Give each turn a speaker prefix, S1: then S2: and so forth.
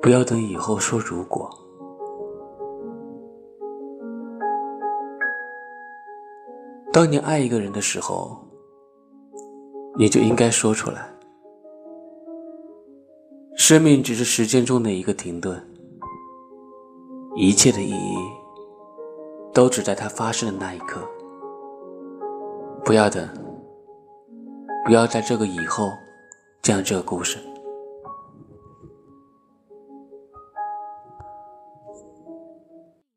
S1: 不要等以后说如果。当你爱一个人的时候你就应该说出来。生命只是时间中的一个停顿一切的意义都只在它发生的那一刻。不要等不要在这个以后讲这个故事。